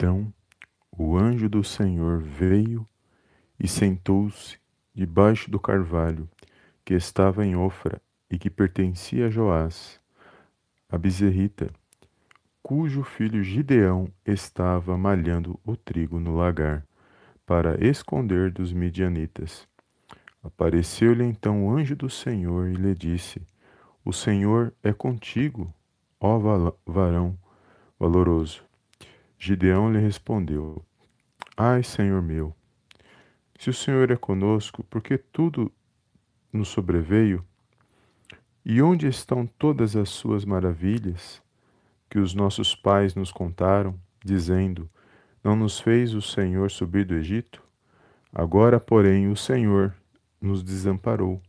Então o anjo do Senhor veio e sentou-se debaixo do carvalho que estava em Ofra e que pertencia a Joás, a bezerrita, cujo filho Gideão estava malhando o trigo no lagar, para esconder dos midianitas. Apareceu-lhe então o anjo do Senhor e lhe disse: O Senhor é contigo, ó varão valoroso. Gideão lhe respondeu: Ai, Senhor meu, se o Senhor é conosco, por que tudo nos sobreveio? E onde estão todas as suas maravilhas que os nossos pais nos contaram, dizendo: Não nos fez o Senhor subir do Egito? Agora, porém, o Senhor nos desamparou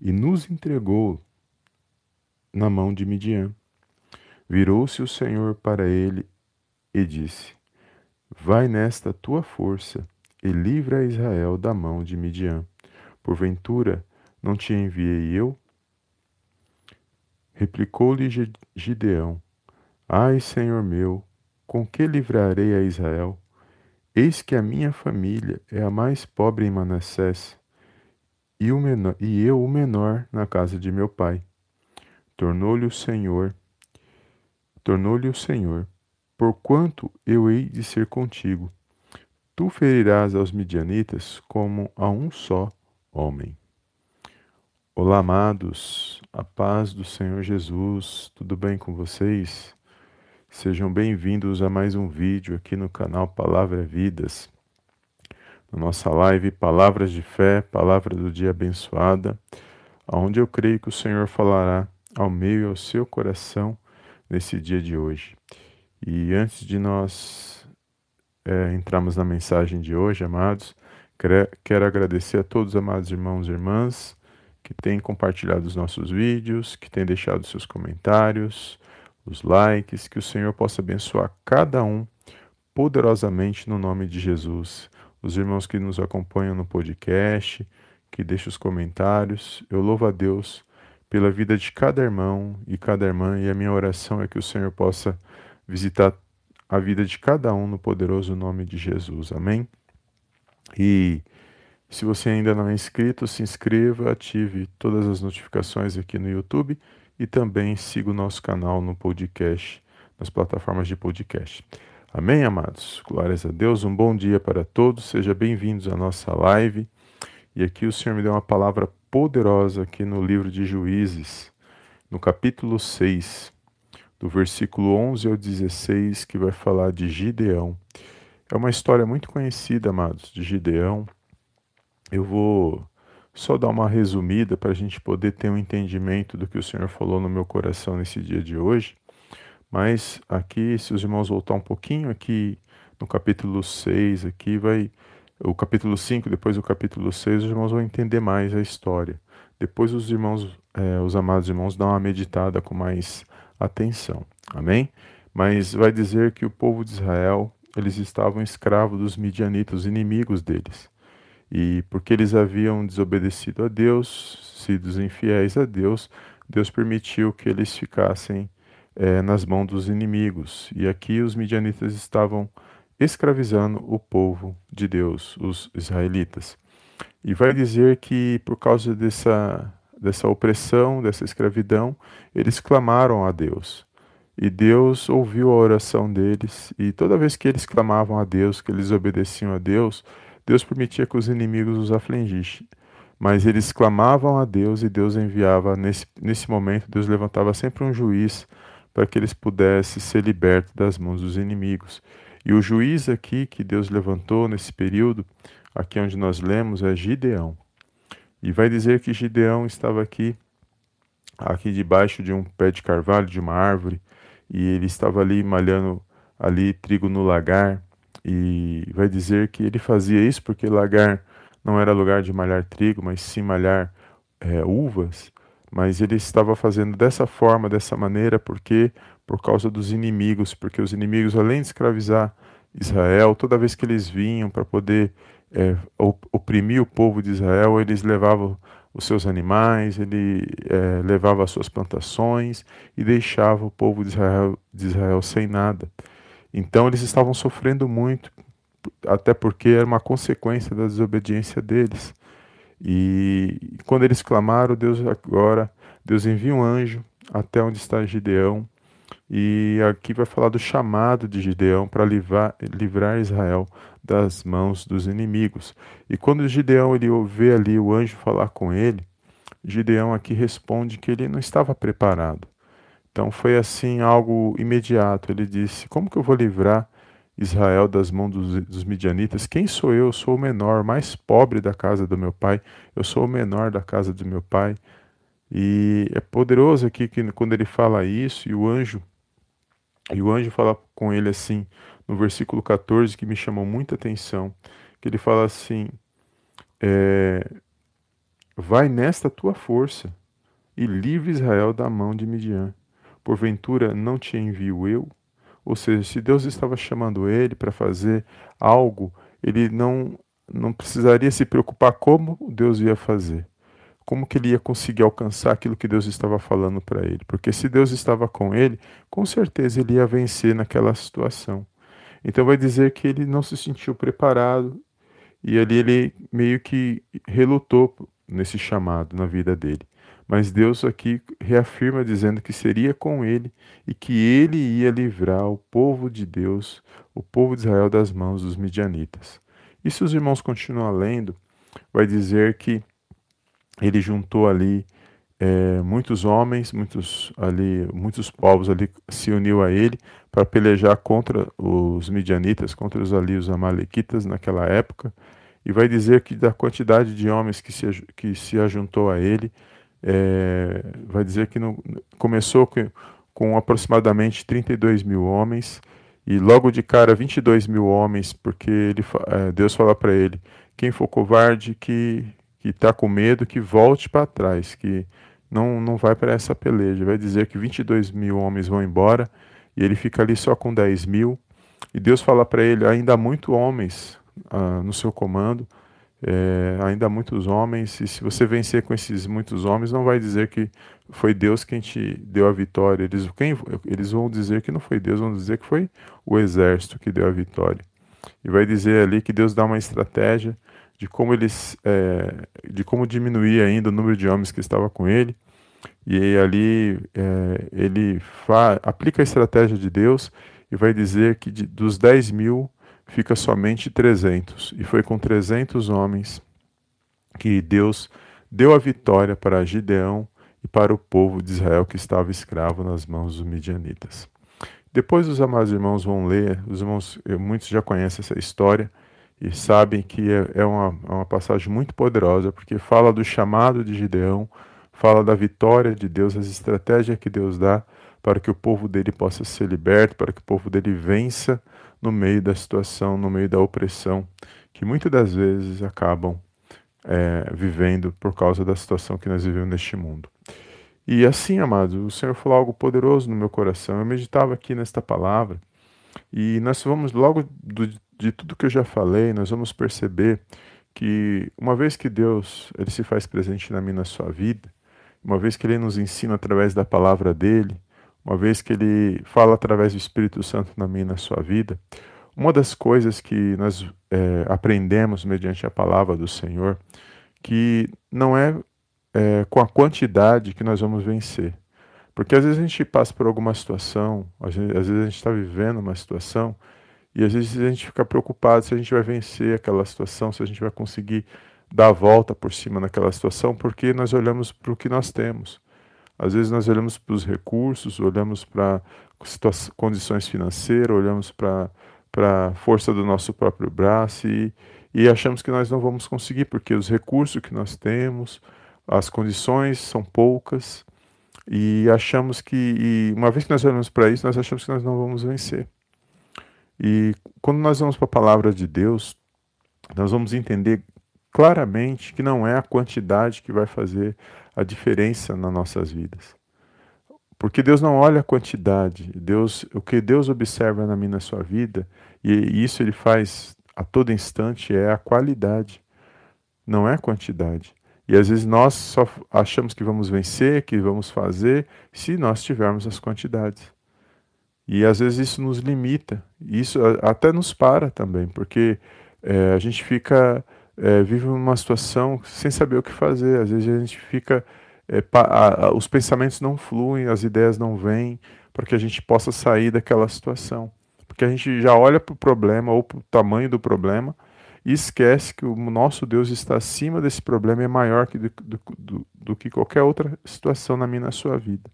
e nos entregou na mão de Midian. Virou-se o Senhor para ele e disse: Vai nesta tua força e livra Israel da mão de Midian. Porventura, não te enviei eu? Replicou-lhe Gideão: Ai, Senhor meu, com que livrarei a Israel? Eis que a minha família é a mais pobre em Manassés, e, o menor, e eu o menor na casa de meu pai. Tornou-lhe o Senhor, tornou-lhe o Senhor, porquanto eu hei de ser contigo. Tu ferirás aos midianitas como a um só homem. Olá, amados, a paz do Senhor Jesus, tudo bem com vocês? Sejam bem-vindos a mais um vídeo aqui no canal Palavra Vidas. Na nossa live Palavras de Fé, Palavra do Dia Abençoada, onde eu creio que o Senhor falará ao meio e ao seu coração nesse dia de hoje. E antes de nós é, entrarmos na mensagem de hoje, amados, quero agradecer a todos os amados irmãos e irmãs que têm compartilhado os nossos vídeos, que têm deixado seus comentários, os likes, que o Senhor possa abençoar cada um poderosamente no nome de Jesus. Os irmãos que nos acompanham no podcast, que deixam os comentários, eu louvo a Deus pela vida de cada irmão e cada irmã, e a minha oração é que o Senhor possa visitar a vida de cada um no poderoso nome de Jesus. Amém? E se você ainda não é inscrito, se inscreva, ative todas as notificações aqui no YouTube e também siga o nosso canal no podcast, nas plataformas de podcast. Amém, amados? Glórias a Deus. Um bom dia para todos. Sejam bem-vindos à nossa live. E aqui o Senhor me deu uma palavra poderosa aqui no livro de Juízes, no capítulo 6 do versículo 11 ao 16, que vai falar de Gideão. É uma história muito conhecida, amados, de Gideão. Eu vou só dar uma resumida para a gente poder ter um entendimento do que o Senhor falou no meu coração nesse dia de hoje. Mas aqui, se os irmãos voltar um pouquinho aqui no capítulo 6, aqui vai o capítulo 5, depois o capítulo 6, os irmãos vão entender mais a história. Depois os irmãos, é, os amados irmãos, dão uma meditada com mais atenção. Amém? Mas vai dizer que o povo de Israel, eles estavam escravos dos midianitas, inimigos deles. E porque eles haviam desobedecido a Deus, sido infiéis a Deus, Deus permitiu que eles ficassem é, nas mãos dos inimigos. E aqui os midianitas estavam escravizando o povo de Deus, os israelitas. E vai dizer que por causa dessa dessa opressão, dessa escravidão, eles clamaram a Deus. E Deus ouviu a oração deles, e toda vez que eles clamavam a Deus, que eles obedeciam a Deus, Deus permitia que os inimigos os afligissem. Mas eles clamavam a Deus e Deus enviava, nesse, nesse momento, Deus levantava sempre um juiz para que eles pudessem ser libertos das mãos dos inimigos. E o juiz aqui que Deus levantou nesse período, aqui onde nós lemos, é Gideão. E vai dizer que Gideão estava aqui, aqui debaixo de um pé de carvalho, de uma árvore, e ele estava ali malhando ali trigo no lagar. E vai dizer que ele fazia isso porque lagar não era lugar de malhar trigo, mas sim malhar é, uvas. Mas ele estava fazendo dessa forma, dessa maneira, porque por causa dos inimigos, porque os inimigos, além de escravizar Israel, toda vez que eles vinham para poder é, oprimir o povo de Israel, eles levavam os seus animais, ele é, levava as suas plantações e deixava o povo de Israel, de Israel sem nada. Então eles estavam sofrendo muito, até porque era uma consequência da desobediência deles. E quando eles clamaram, Deus agora, Deus envia um anjo até onde está Gideão. E aqui vai falar do chamado de Gideão para livrar, livrar Israel das mãos dos inimigos. E quando Gideão ele vê ali o anjo falar com ele, Gideão aqui responde que ele não estava preparado. Então foi assim algo imediato. Ele disse: Como que eu vou livrar Israel das mãos dos, dos midianitas? Quem sou eu? Eu sou o menor, mais pobre da casa do meu pai. Eu sou o menor da casa do meu pai. E é poderoso aqui que quando ele fala isso e o anjo e o anjo fala com ele assim, no versículo 14, que me chamou muita atenção, que ele fala assim: é, Vai nesta tua força e livre Israel da mão de Midian. Porventura não te envio eu? Ou seja, se Deus estava chamando ele para fazer algo, ele não, não precisaria se preocupar como Deus ia fazer. Como que ele ia conseguir alcançar aquilo que Deus estava falando para ele? Porque se Deus estava com ele, com certeza ele ia vencer naquela situação. Então vai dizer que ele não se sentiu preparado e ali ele meio que relutou nesse chamado na vida dele. Mas Deus aqui reafirma dizendo que seria com ele e que ele ia livrar o povo de Deus, o povo de Israel, das mãos dos midianitas. E se os irmãos continuam lendo, vai dizer que ele juntou ali é, muitos homens, muitos ali, muitos povos ali se uniu a ele para pelejar contra os midianitas, contra os ali os amalequitas naquela época. E vai dizer que da quantidade de homens que se, que se ajuntou a ele, é, vai dizer que no, começou com, com aproximadamente 32 mil homens e logo de cara 22 mil homens, porque ele, é, Deus fala para ele: quem for covarde, que que está com medo, que volte para trás, que não, não vai para essa peleja. Vai dizer que 22 mil homens vão embora e ele fica ali só com 10 mil. E Deus fala para ele: ainda há muitos homens ah, no seu comando, é, ainda há muitos homens, e se você vencer com esses muitos homens, não vai dizer que foi Deus quem te deu a vitória. Eles, quem, eles vão dizer que não foi Deus, vão dizer que foi o exército que deu a vitória. E vai dizer ali que Deus dá uma estratégia de como eles, é, de como diminuir ainda o número de homens que estava com ele. E ali é, ele aplica a estratégia de Deus e vai dizer que de, dos 10 mil fica somente 300. E foi com 300 homens que Deus deu a vitória para Gideão e para o povo de Israel que estava escravo nas mãos dos midianitas. Depois os amados irmãos vão ler, os irmãos, eh, muitos já conhecem essa história e sabem que é, é uma, é uma passagem muito poderosa, porque fala do chamado de Gideão, fala da vitória de Deus, as estratégias que Deus dá para que o povo dele possa ser liberto, para que o povo dele vença no meio da situação, no meio da opressão, que muitas das vezes acabam é, vivendo por causa da situação que nós vivemos neste mundo. E assim, amados, o Senhor falou algo poderoso no meu coração. Eu meditava aqui nesta palavra e nós vamos, logo do, de tudo que eu já falei, nós vamos perceber que uma vez que Deus ele se faz presente na minha na sua vida, uma vez que Ele nos ensina através da palavra dele, uma vez que Ele fala através do Espírito Santo na minha na sua vida, uma das coisas que nós é, aprendemos mediante a palavra do Senhor, que não é, é com a quantidade que nós vamos vencer. Porque às vezes a gente passa por alguma situação, às vezes, a gente está vivendo uma situação, e às vezes a gente fica preocupado se a gente vai vencer aquela situação, se a gente vai conseguir dar a volta por cima naquela situação, porque nós olhamos para o que nós temos. Às vezes nós olhamos para os recursos, olhamos para condições financeiras, olhamos para a força do nosso próprio braço e, e achamos que nós não vamos conseguir, porque os recursos que nós temos, as condições são poucas e achamos que, e uma vez que nós olhamos para isso, nós achamos que nós não vamos vencer. E quando nós vamos para a palavra de Deus, nós vamos entender claramente que não é a quantidade que vai fazer a diferença nas nossas vidas. Porque Deus não olha a quantidade, Deus, o que Deus observa na minha na sua vida, e isso ele faz a todo instante é a qualidade, não é a quantidade. E às vezes nós só achamos que vamos vencer, que vamos fazer, se nós tivermos as quantidades. E às vezes isso nos limita, isso até nos para também, porque é, a gente fica, é, vive uma situação sem saber o que fazer, às vezes a gente fica, é, a, a, os pensamentos não fluem, as ideias não vêm, para que a gente possa sair daquela situação. Porque a gente já olha para o problema ou para o tamanho do problema e esquece que o nosso Deus está acima desse problema e é maior que do, do, do, do que qualquer outra situação na minha na sua vida.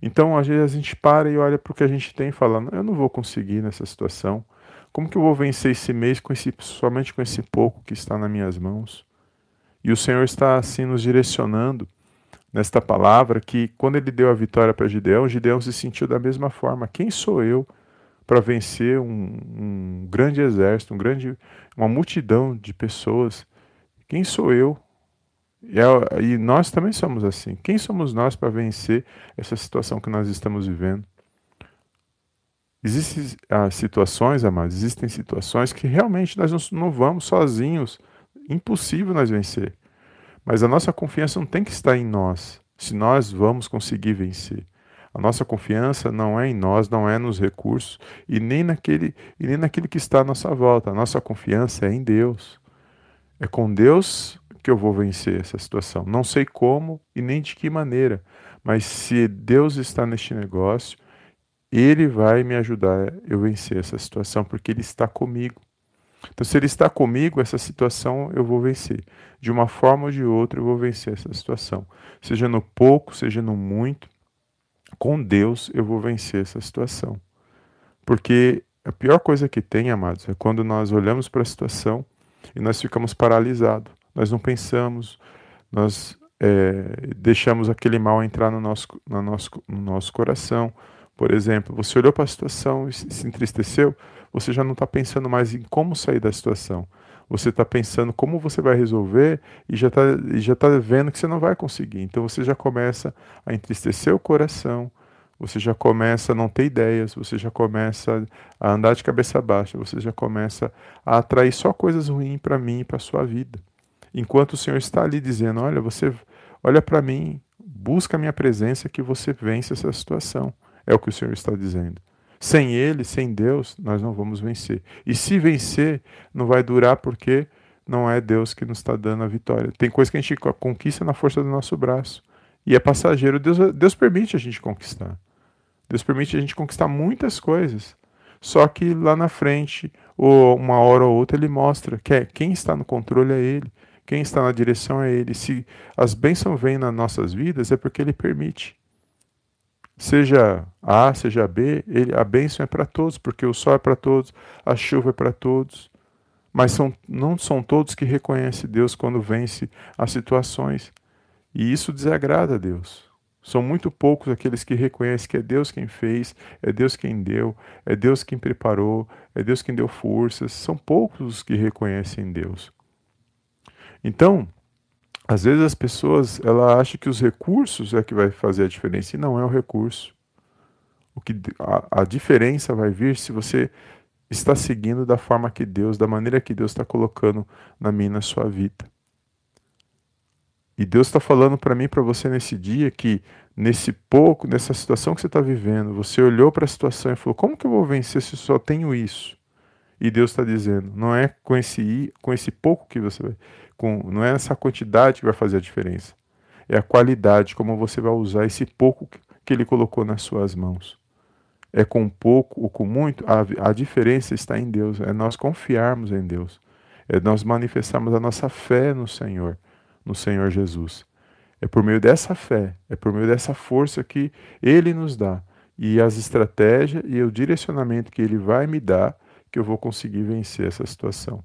Então, às vezes a gente para e olha para o que a gente tem e fala: eu não vou conseguir nessa situação. Como que eu vou vencer esse mês com esse, somente com esse pouco que está nas minhas mãos? E o Senhor está assim nos direcionando nesta palavra que quando ele deu a vitória para Gideão, Gideão se sentiu da mesma forma. Quem sou eu para vencer um, um, grande exército, um grande, uma multidão de pessoas? Quem sou eu e, é, e nós também somos assim. Quem somos nós para vencer essa situação que nós estamos vivendo? Existem ah, situações, amados, existem situações que realmente nós não, não vamos sozinhos. Impossível nós vencer. Mas a nossa confiança não tem que estar em nós, se nós vamos conseguir vencer. A nossa confiança não é em nós, não é nos recursos e nem naquele, e nem naquele que está à nossa volta. A nossa confiança é em Deus. É com Deus que eu vou vencer essa situação. Não sei como e nem de que maneira, mas se Deus está neste negócio, Ele vai me ajudar eu vencer essa situação, porque Ele está comigo. Então, se Ele está comigo, essa situação eu vou vencer. De uma forma ou de outra, eu vou vencer essa situação. Seja no pouco, seja no muito, com Deus eu vou vencer essa situação. Porque a pior coisa que tem, amados, é quando nós olhamos para a situação e nós ficamos paralisados nós não pensamos, nós é, deixamos aquele mal entrar no nosso, no, nosso, no nosso coração. Por exemplo, você olhou para a situação e se entristeceu, você já não está pensando mais em como sair da situação. Você está pensando como você vai resolver e já está já tá vendo que você não vai conseguir. Então você já começa a entristecer o coração, você já começa a não ter ideias, você já começa a andar de cabeça baixa, você já começa a atrair só coisas ruins para mim e para a sua vida enquanto o Senhor está ali dizendo: Olha, você olha para mim, busca a minha presença que você vence essa situação. É o que o Senhor está dizendo. Sem Ele, sem Deus, nós não vamos vencer. E se vencer, não vai durar porque não é Deus que nos está dando a vitória. Tem coisa que a gente conquista na força do nosso braço. E é passageiro. Deus, Deus permite a gente conquistar. Deus permite a gente conquistar muitas coisas. Só que lá na frente, ou uma hora ou outra, ele mostra que é, quem está no controle é ele. Quem está na direção é Ele. Se as bênçãos vêm nas nossas vidas, é porque Ele permite. Seja A, seja B, ele, a bênção é para todos, porque o sol é para todos, a chuva é para todos. Mas são, não são todos que reconhecem Deus quando vence as situações. E isso desagrada a Deus. São muito poucos aqueles que reconhecem que é Deus quem fez, é Deus quem deu, é Deus quem preparou, é Deus quem deu forças. São poucos os que reconhecem Deus. Então, às vezes as pessoas ela acha que os recursos é que vai fazer a diferença e não é o recurso. O que a, a diferença vai vir se você está seguindo da forma que Deus, da maneira que Deus está colocando na minha na sua vida. E Deus está falando para mim, para você nesse dia que nesse pouco, nessa situação que você está vivendo, você olhou para a situação e falou: como que eu vou vencer se só tenho isso? E Deus está dizendo: não é com esse com esse pouco que você vai com, não é essa quantidade que vai fazer a diferença. É a qualidade, como você vai usar esse pouco que ele colocou nas suas mãos. É com pouco ou com muito, a, a diferença está em Deus. É nós confiarmos em Deus. É nós manifestarmos a nossa fé no Senhor, no Senhor Jesus. É por meio dessa fé, é por meio dessa força que Ele nos dá e as estratégias e o direcionamento que Ele vai me dar que eu vou conseguir vencer essa situação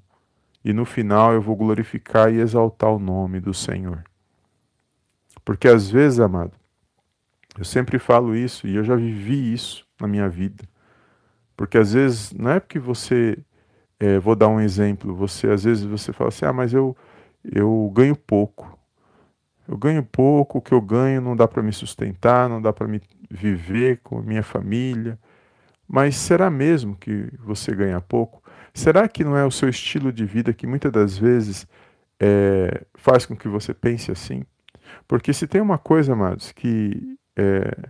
e no final eu vou glorificar e exaltar o nome do Senhor. Porque às vezes, amado, eu sempre falo isso e eu já vivi isso na minha vida. Porque às vezes não é porque você, é, vou dar um exemplo, você às vezes você fala assim, ah, mas eu, eu ganho pouco. Eu ganho pouco, o que eu ganho não dá para me sustentar, não dá para me viver com a minha família. Mas será mesmo que você ganha pouco? Será que não é o seu estilo de vida que muitas das vezes é, faz com que você pense assim? Porque se tem uma coisa, amados, que é,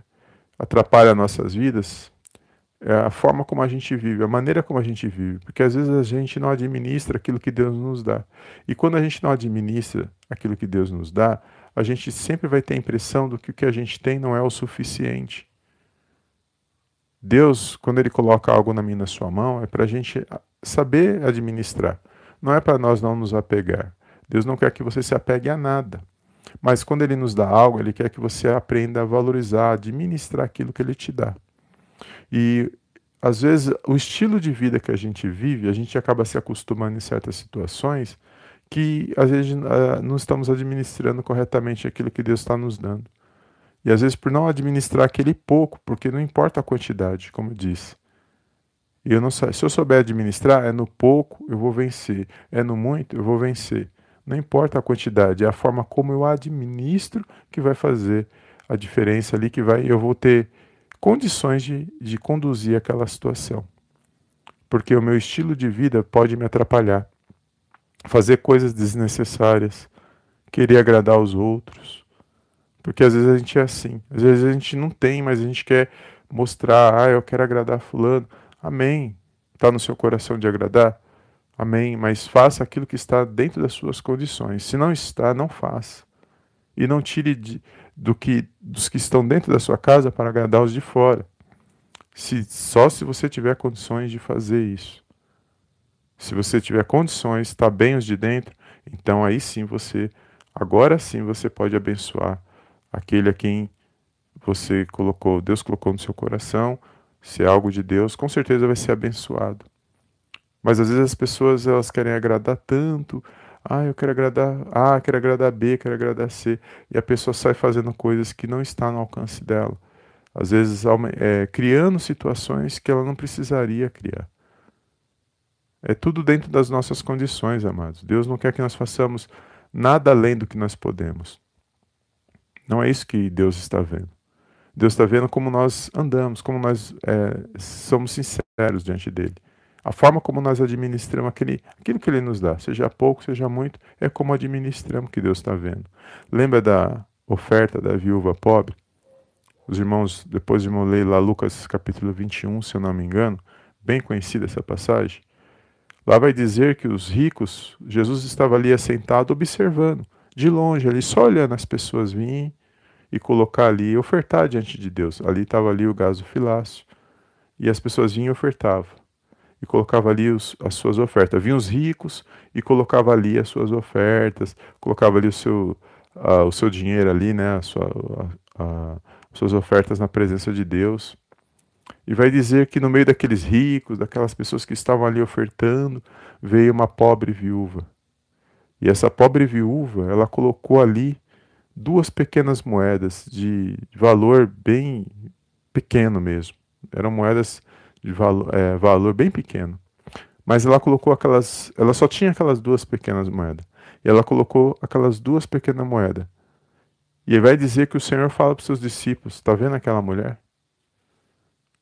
atrapalha nossas vidas, é a forma como a gente vive, a maneira como a gente vive, porque às vezes a gente não administra aquilo que Deus nos dá. E quando a gente não administra aquilo que Deus nos dá, a gente sempre vai ter a impressão do que o que a gente tem não é o suficiente. Deus, quando Ele coloca algo na minha na sua mão, é para a gente saber administrar. Não é para nós não nos apegar. Deus não quer que você se apegue a nada. Mas quando Ele nos dá algo, Ele quer que você aprenda a valorizar, administrar aquilo que Ele te dá. E às vezes o estilo de vida que a gente vive, a gente acaba se acostumando em certas situações que às vezes uh, não estamos administrando corretamente aquilo que Deus está nos dando. E às vezes por não administrar aquele pouco, porque não importa a quantidade, como eu disse. Eu não se eu souber administrar, é no pouco eu vou vencer, é no muito eu vou vencer. Não importa a quantidade, é a forma como eu administro que vai fazer a diferença ali, que vai eu vou ter condições de, de conduzir aquela situação. Porque o meu estilo de vida pode me atrapalhar. Fazer coisas desnecessárias, querer agradar os outros. Porque às vezes a gente é assim. Às vezes a gente não tem, mas a gente quer mostrar, ah, eu quero agradar fulano. Amém. Está no seu coração de agradar? Amém. Mas faça aquilo que está dentro das suas condições. Se não está, não faça. E não tire de, do que dos que estão dentro da sua casa para agradar os de fora. Se, só se você tiver condições de fazer isso. Se você tiver condições, está bem os de dentro, então aí sim você, agora sim você pode abençoar aquele a quem você colocou, Deus colocou no seu coração, se é algo de Deus, com certeza vai ser abençoado. Mas às vezes as pessoas elas querem agradar tanto, ah, eu quero agradar A, quero agradar B, quero agradar C. E a pessoa sai fazendo coisas que não está no alcance dela. Às vezes é, criando situações que ela não precisaria criar. É tudo dentro das nossas condições, amados. Deus não quer que nós façamos nada além do que nós podemos. Não é isso que Deus está vendo. Deus está vendo como nós andamos, como nós é, somos sinceros diante dele. A forma como nós administramos aquele, aquilo que Ele nos dá, seja pouco, seja muito, é como administramos que Deus está vendo. Lembra da oferta da viúva pobre? Os irmãos, depois de irmão ler lá Lucas capítulo 21, se eu não me engano, bem conhecida essa passagem. Lá vai dizer que os ricos, Jesus estava ali assentado observando, de longe, ali só olhando as pessoas virem e colocar ali, ofertar diante de Deus. Ali estava ali o gaso filácio e as pessoas vinham e ofertavam e colocava ali os, as suas ofertas. Vinham os ricos e colocava ali as suas ofertas, colocava ali o seu, uh, o seu dinheiro ali, né, a sua, as suas ofertas na presença de Deus. E vai dizer que no meio daqueles ricos, daquelas pessoas que estavam ali ofertando, veio uma pobre viúva. E essa pobre viúva, ela colocou ali duas pequenas moedas de valor bem pequeno mesmo. Eram moedas de valor, é, valor bem pequeno. Mas ela colocou aquelas. Ela só tinha aquelas duas pequenas moedas. E ela colocou aquelas duas pequenas moedas. E vai dizer que o Senhor fala para os seus discípulos: Está vendo aquela mulher?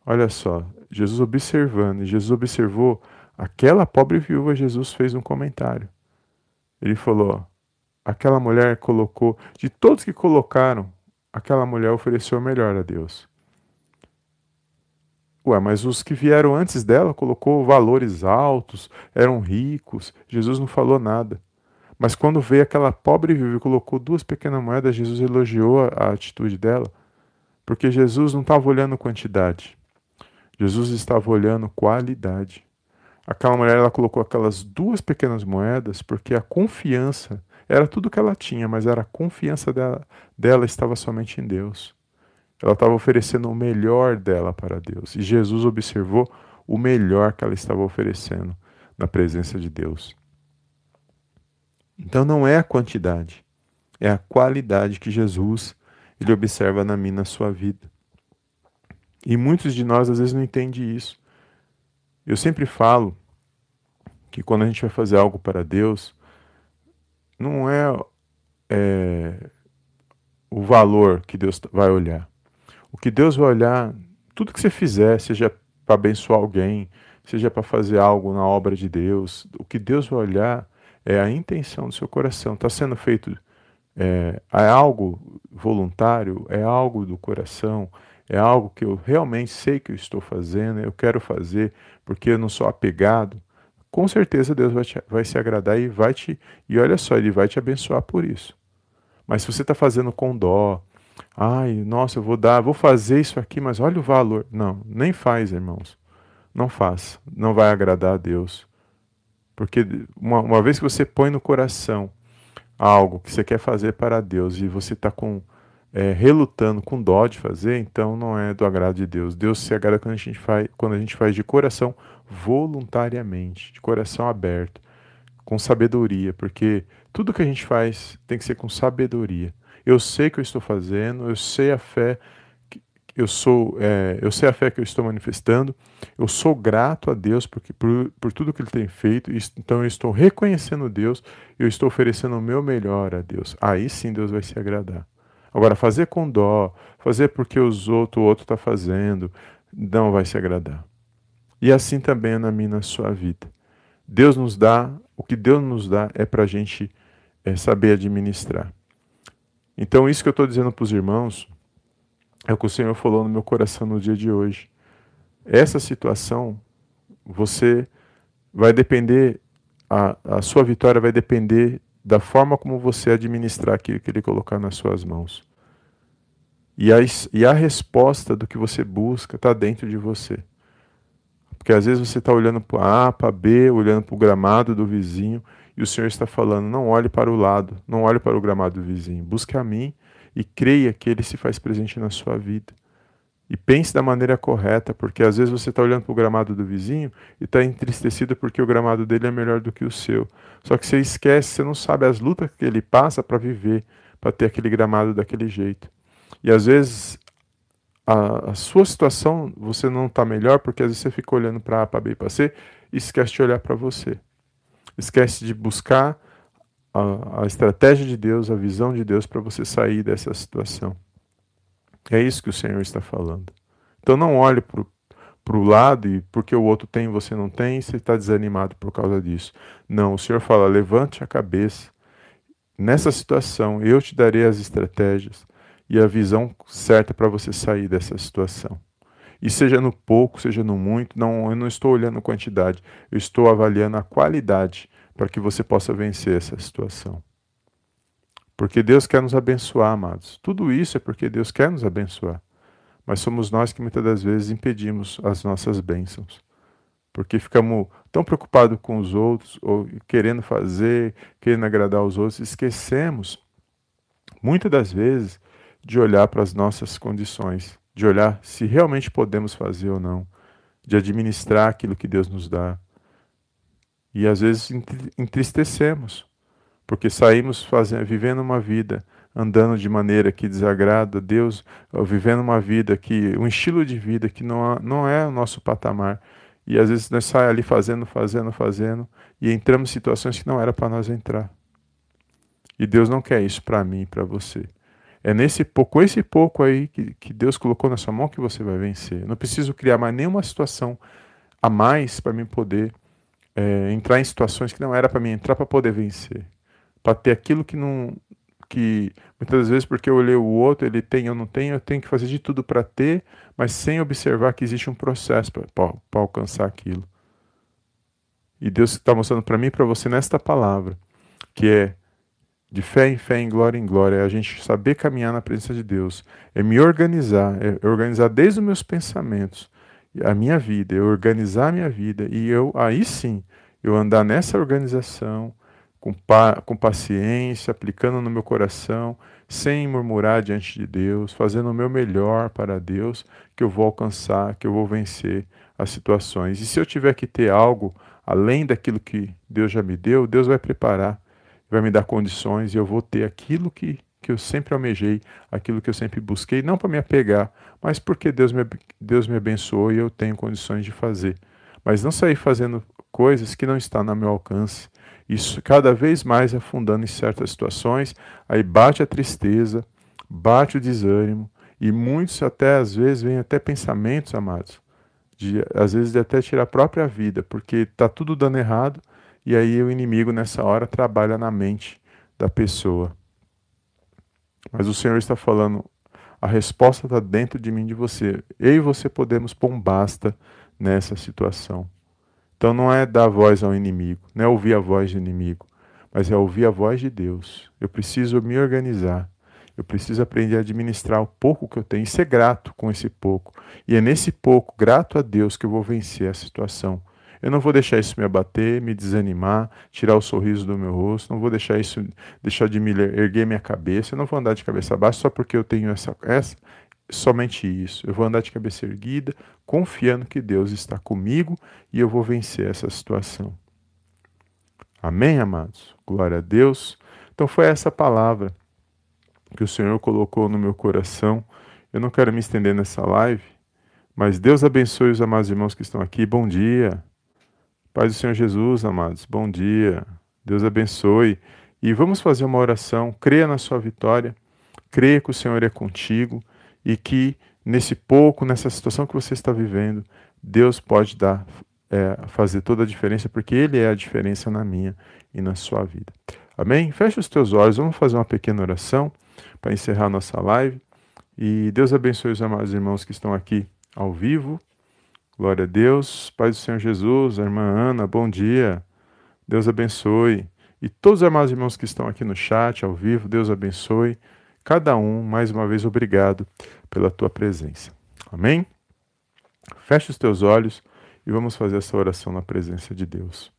Olha só, Jesus observando, e Jesus observou aquela pobre viúva. Jesus fez um comentário. Ele falou: aquela mulher colocou, de todos que colocaram, aquela mulher ofereceu melhor a Deus. Ué, mas os que vieram antes dela colocou valores altos, eram ricos, Jesus não falou nada. Mas quando veio aquela pobre viúva e colocou duas pequenas moedas, Jesus elogiou a, a atitude dela, porque Jesus não estava olhando quantidade, Jesus estava olhando qualidade. Aquela mulher ela colocou aquelas duas pequenas moedas porque a confiança era tudo que ela tinha, mas era a confiança dela, dela estava somente em Deus. Ela estava oferecendo o melhor dela para Deus. E Jesus observou o melhor que ela estava oferecendo na presença de Deus. Então não é a quantidade, é a qualidade que Jesus ele observa na mim, na sua vida. E muitos de nós às vezes não entendem isso. Eu sempre falo que quando a gente vai fazer algo para Deus, não é, é o valor que Deus vai olhar. O que Deus vai olhar, tudo que você fizer, seja para abençoar alguém, seja para fazer algo na obra de Deus, o que Deus vai olhar é a intenção do seu coração. Está sendo feito, é, é algo voluntário, é algo do coração, é algo que eu realmente sei que eu estou fazendo, eu quero fazer, porque eu não sou apegado, com certeza Deus vai, te, vai se agradar e vai te. E olha só, Ele vai te abençoar por isso. Mas se você está fazendo com dó, ai, nossa, eu vou dar, vou fazer isso aqui, mas olha o valor. Não, nem faz, irmãos. Não faz. Não vai agradar a Deus. Porque uma, uma vez que você põe no coração algo que você quer fazer para Deus e você está com é, relutando com dó de fazer, então não é do agrado de Deus. Deus se agrada quando a gente faz, quando a gente faz de coração voluntariamente, de coração aberto, com sabedoria, porque tudo que a gente faz tem que ser com sabedoria. Eu sei que eu estou fazendo, eu sei a fé eu sou, é, eu sei a fé que eu estou manifestando, eu sou grato a Deus porque, por, por tudo que Ele tem feito, então eu estou reconhecendo Deus, eu estou oferecendo o meu melhor a Deus. Aí sim Deus vai se agradar. Agora, fazer com dó, fazer porque os outro, o outro está fazendo, não vai se agradar. E assim também é na minha na sua vida. Deus nos dá, o que Deus nos dá é para a gente é, saber administrar. Então, isso que eu estou dizendo para os irmãos, é o que o Senhor falou no meu coração no dia de hoje. Essa situação, você vai depender, a, a sua vitória vai depender da forma como você administrar aquilo que Ele colocar nas suas mãos. E a, e a resposta do que você busca está dentro de você. Porque às vezes você está olhando para A, para B, olhando para o gramado do vizinho, e o Senhor está falando: não olhe para o lado, não olhe para o gramado do vizinho, busque a mim e creia que Ele se faz presente na sua vida. E pense da maneira correta, porque às vezes você está olhando para o gramado do vizinho e está entristecido porque o gramado dele é melhor do que o seu. Só que você esquece, você não sabe as lutas que ele passa para viver, para ter aquele gramado daquele jeito. E às vezes a, a sua situação você não está melhor porque às vezes você fica olhando para A, para B e para C e esquece de olhar para você. Esquece de buscar a, a estratégia de Deus, a visão de Deus para você sair dessa situação. É isso que o Senhor está falando. Então não olhe para o lado e porque o outro tem e você não tem, você está desanimado por causa disso. Não, o Senhor fala: levante a cabeça. Nessa situação, eu te darei as estratégias e a visão certa para você sair dessa situação. E seja no pouco, seja no muito, não, eu não estou olhando quantidade, eu estou avaliando a qualidade para que você possa vencer essa situação. Porque Deus quer nos abençoar, amados. Tudo isso é porque Deus quer nos abençoar. Mas somos nós que muitas das vezes impedimos as nossas bênçãos. Porque ficamos tão preocupados com os outros, ou querendo fazer, querendo agradar os outros, esquecemos, muitas das vezes, de olhar para as nossas condições, de olhar se realmente podemos fazer ou não, de administrar aquilo que Deus nos dá, e às vezes entristecemos, porque saímos fazendo, vivendo uma vida, andando de maneira que desagrada a Deus, vivendo uma vida que, um estilo de vida que não, não é o nosso patamar. E às vezes nós saímos ali fazendo, fazendo, fazendo, e entramos em situações que não era para nós entrar. E Deus não quer isso para mim e para você. É nesse pouco, esse pouco aí que, que Deus colocou na sua mão que você vai vencer. Não preciso criar mais nenhuma situação a mais para mim poder é, entrar em situações que não era para mim entrar para poder vencer, para ter aquilo que não que muitas vezes porque eu olhei o outro, ele tem, eu não tenho, eu tenho que fazer de tudo para ter, mas sem observar que existe um processo para alcançar aquilo. E Deus está mostrando para mim e para você nesta palavra, que é de fé em fé, em glória em glória, é a gente saber caminhar na presença de Deus, é me organizar, é organizar desde os meus pensamentos, a minha vida, eu organizar a minha vida e eu aí sim eu andar nessa organização com, pa, com paciência, aplicando no meu coração, sem murmurar diante de Deus, fazendo o meu melhor para Deus, que eu vou alcançar, que eu vou vencer as situações. E se eu tiver que ter algo além daquilo que Deus já me deu, Deus vai preparar, vai me dar condições e eu vou ter aquilo que que eu sempre almejei, aquilo que eu sempre busquei, não para me apegar, mas porque Deus me, Deus me abençoou e eu tenho condições de fazer. Mas não sair fazendo coisas que não estão no meu alcance. Isso cada vez mais afundando em certas situações, aí bate a tristeza, bate o desânimo, e muitos até às vezes vêm até pensamentos, amados, de às vezes de até tirar a própria vida, porque está tudo dando errado, e aí o inimigo nessa hora trabalha na mente da pessoa. Mas o Senhor está falando: A resposta está dentro de mim de você. Eu e você podemos pôr um basta nessa situação. Então não é dar voz ao inimigo, não é ouvir a voz do inimigo, mas é ouvir a voz de Deus. Eu preciso me organizar. Eu preciso aprender a administrar o pouco que eu tenho e ser grato com esse pouco. E é nesse pouco, grato a Deus, que eu vou vencer a situação. Eu não vou deixar isso me abater, me desanimar, tirar o sorriso do meu rosto, não vou deixar isso deixar de me erguer minha cabeça, eu não vou andar de cabeça baixa só porque eu tenho essa, essa somente isso. Eu vou andar de cabeça erguida, confiando que Deus está comigo e eu vou vencer essa situação. Amém, amados? Glória a Deus. Então foi essa palavra que o Senhor colocou no meu coração. Eu não quero me estender nessa live, mas Deus abençoe os amados irmãos que estão aqui. Bom dia. Paz do Senhor Jesus, amados. Bom dia. Deus abençoe. E vamos fazer uma oração. Creia na sua vitória. Creia que o Senhor é contigo e que nesse pouco, nessa situação que você está vivendo, Deus pode dar, é, fazer toda a diferença, porque Ele é a diferença na minha e na sua vida. Amém? Feche os teus olhos, vamos fazer uma pequena oração para encerrar nossa live. E Deus abençoe os amados irmãos que estão aqui ao vivo. Glória a Deus. Pai do Senhor Jesus, a irmã Ana, bom dia. Deus abençoe. E todos os amados irmãos que estão aqui no chat, ao vivo, Deus abençoe. Cada um, mais uma vez, obrigado pela tua presença. Amém? Feche os teus olhos e vamos fazer essa oração na presença de Deus.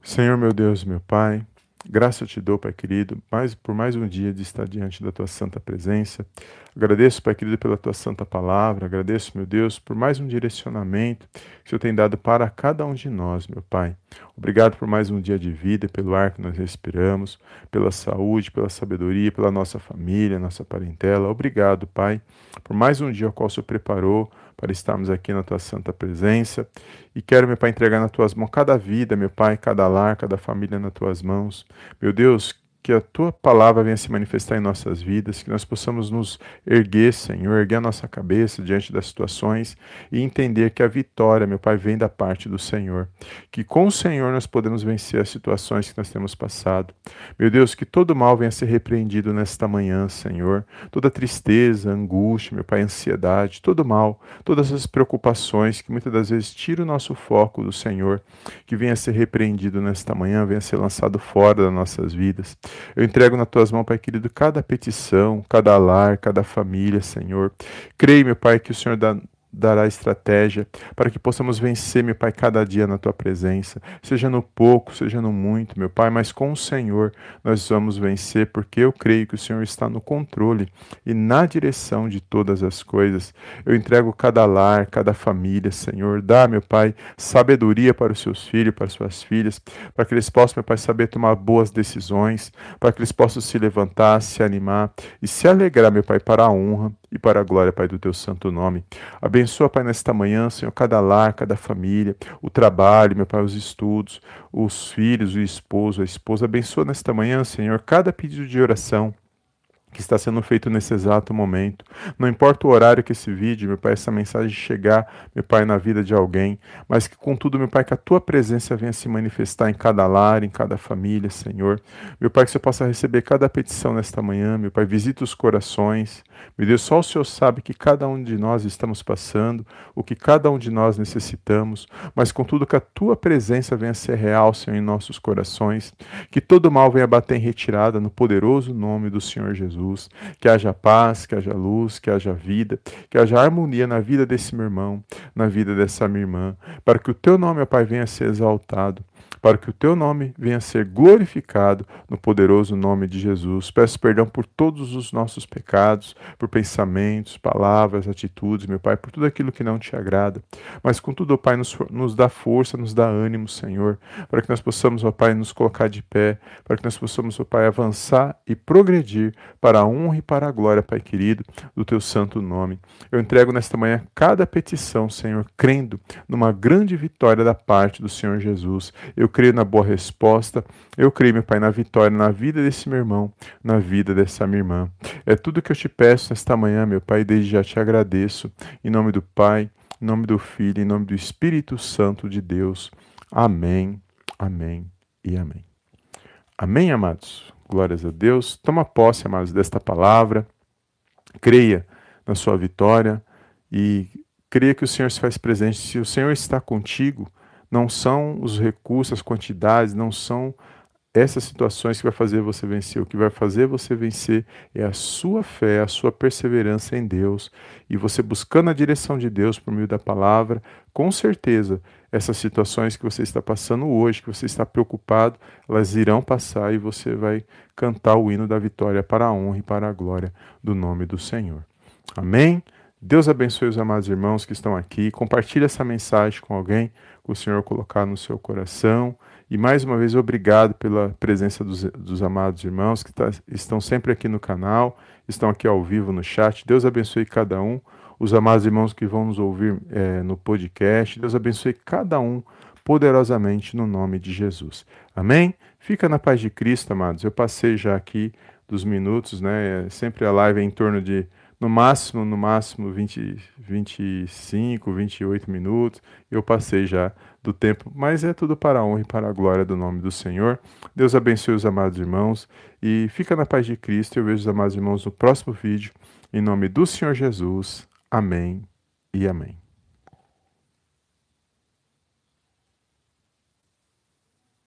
Senhor, meu Deus, meu Pai, Graça eu te dou, Pai querido, mais, por mais um dia de estar diante da tua santa presença. Agradeço, Pai querido, pela tua santa palavra. Agradeço, meu Deus, por mais um direcionamento que o Senhor tem dado para cada um de nós, meu Pai. Obrigado por mais um dia de vida, pelo ar que nós respiramos, pela saúde, pela sabedoria, pela nossa família, nossa parentela. Obrigado, Pai, por mais um dia ao qual o Senhor preparou para estarmos aqui na tua santa presença. E quero, meu Pai, entregar nas tuas mãos cada vida, meu Pai, cada lar, cada família nas tuas mãos. Meu Deus, que a tua palavra venha se manifestar em nossas vidas, que nós possamos nos erguer, Senhor, erguer a nossa cabeça diante das situações e entender que a vitória, meu Pai, vem da parte do Senhor. Que com o Senhor nós podemos vencer as situações que nós temos passado. Meu Deus, que todo mal venha ser repreendido nesta manhã, Senhor. Toda tristeza, angústia, meu Pai, ansiedade, todo mal, todas as preocupações que muitas das vezes tiram o nosso foco do Senhor, que venha ser repreendido nesta manhã, venha ser lançado fora das nossas vidas. Eu entrego nas tuas mãos, Pai querido, cada petição, cada lar, cada família, Senhor. Creio, meu Pai, que o Senhor dá, dará estratégia para que possamos vencer, meu Pai, cada dia na tua presença, seja no pouco, seja no muito, meu Pai, mas com o Senhor nós vamos vencer, porque eu creio que o Senhor está no controle e na direção de todas as coisas. Eu entrego cada lar, cada família, Senhor, dá, meu Pai, sabedoria para os seus filhos, para as suas filhas, para que eles possam, meu Pai, saber tomar boas decisões, para que eles possam se levantar, se animar e se alegrar, meu Pai, para a honra e para a glória, Pai, do teu santo nome. Abençoa, Pai, nesta manhã, Senhor, cada lar, cada família, o trabalho, meu Pai, os estudos, os filhos, o esposo, a esposa. Abençoa nesta manhã, Senhor, cada pedido de oração que está sendo feito nesse exato momento. Não importa o horário que esse vídeo, meu Pai, essa mensagem chegar, meu Pai, na vida de alguém, mas que contudo, meu Pai, que a tua presença venha se manifestar em cada lar, em cada família, Senhor. Meu Pai, que você possa receber cada petição nesta manhã, meu Pai, visita os corações. Meu Deus, só o Senhor sabe que cada um de nós estamos passando, o que cada um de nós necessitamos, mas contudo que a tua presença venha ser real, Senhor, em nossos corações, que todo mal venha bater em retirada no poderoso nome do Senhor Jesus. Jesus. Que haja paz, que haja luz, que haja vida, que haja harmonia na vida desse meu irmão, na vida dessa minha irmã, para que o teu nome, ó Pai, venha a ser exaltado para que o teu nome venha a ser glorificado no poderoso nome de Jesus. Peço perdão por todos os nossos pecados, por pensamentos, palavras, atitudes, meu Pai, por tudo aquilo que não te agrada. Mas contudo, ó Pai, nos, nos dá força, nos dá ânimo, Senhor, para que nós possamos, ó Pai, nos colocar de pé, para que nós possamos, ó Pai, avançar e progredir para a honra e para a glória, Pai querido, do teu santo nome. Eu entrego nesta manhã cada petição, Senhor, crendo numa grande vitória da parte do Senhor Jesus. Eu creio na boa resposta. Eu creio, meu Pai, na vitória na vida desse meu irmão, na vida dessa minha irmã. É tudo que eu te peço nesta manhã, meu Pai, desde já te agradeço. Em nome do Pai, em nome do Filho, em nome do Espírito Santo de Deus. Amém, amém e amém. Amém, amados? Glórias a Deus. Toma posse, amados, desta palavra. Creia na sua vitória e creia que o Senhor se faz presente. Se o Senhor está contigo, não são os recursos, as quantidades, não são essas situações que vai fazer você vencer. O que vai fazer você vencer é a sua fé, a sua perseverança em Deus e você buscando a direção de Deus por meio da palavra. Com certeza, essas situações que você está passando hoje, que você está preocupado, elas irão passar e você vai cantar o hino da vitória para a honra e para a glória do nome do Senhor. Amém? Deus abençoe os amados irmãos que estão aqui. Compartilhe essa mensagem com alguém que o Senhor colocar no seu coração. E mais uma vez, obrigado pela presença dos, dos amados irmãos que tá, estão sempre aqui no canal, estão aqui ao vivo no chat. Deus abençoe cada um. Os amados irmãos que vão nos ouvir é, no podcast. Deus abençoe cada um poderosamente no nome de Jesus. Amém? Fica na paz de Cristo, amados. Eu passei já aqui dos minutos, né? É sempre a live é em torno de no máximo, no máximo 20, 25, 28 minutos. Eu passei já do tempo, mas é tudo para a honra e para a glória do nome do Senhor. Deus abençoe os amados irmãos e fica na paz de Cristo. Eu vejo os amados irmãos no próximo vídeo. Em nome do Senhor Jesus. Amém e amém.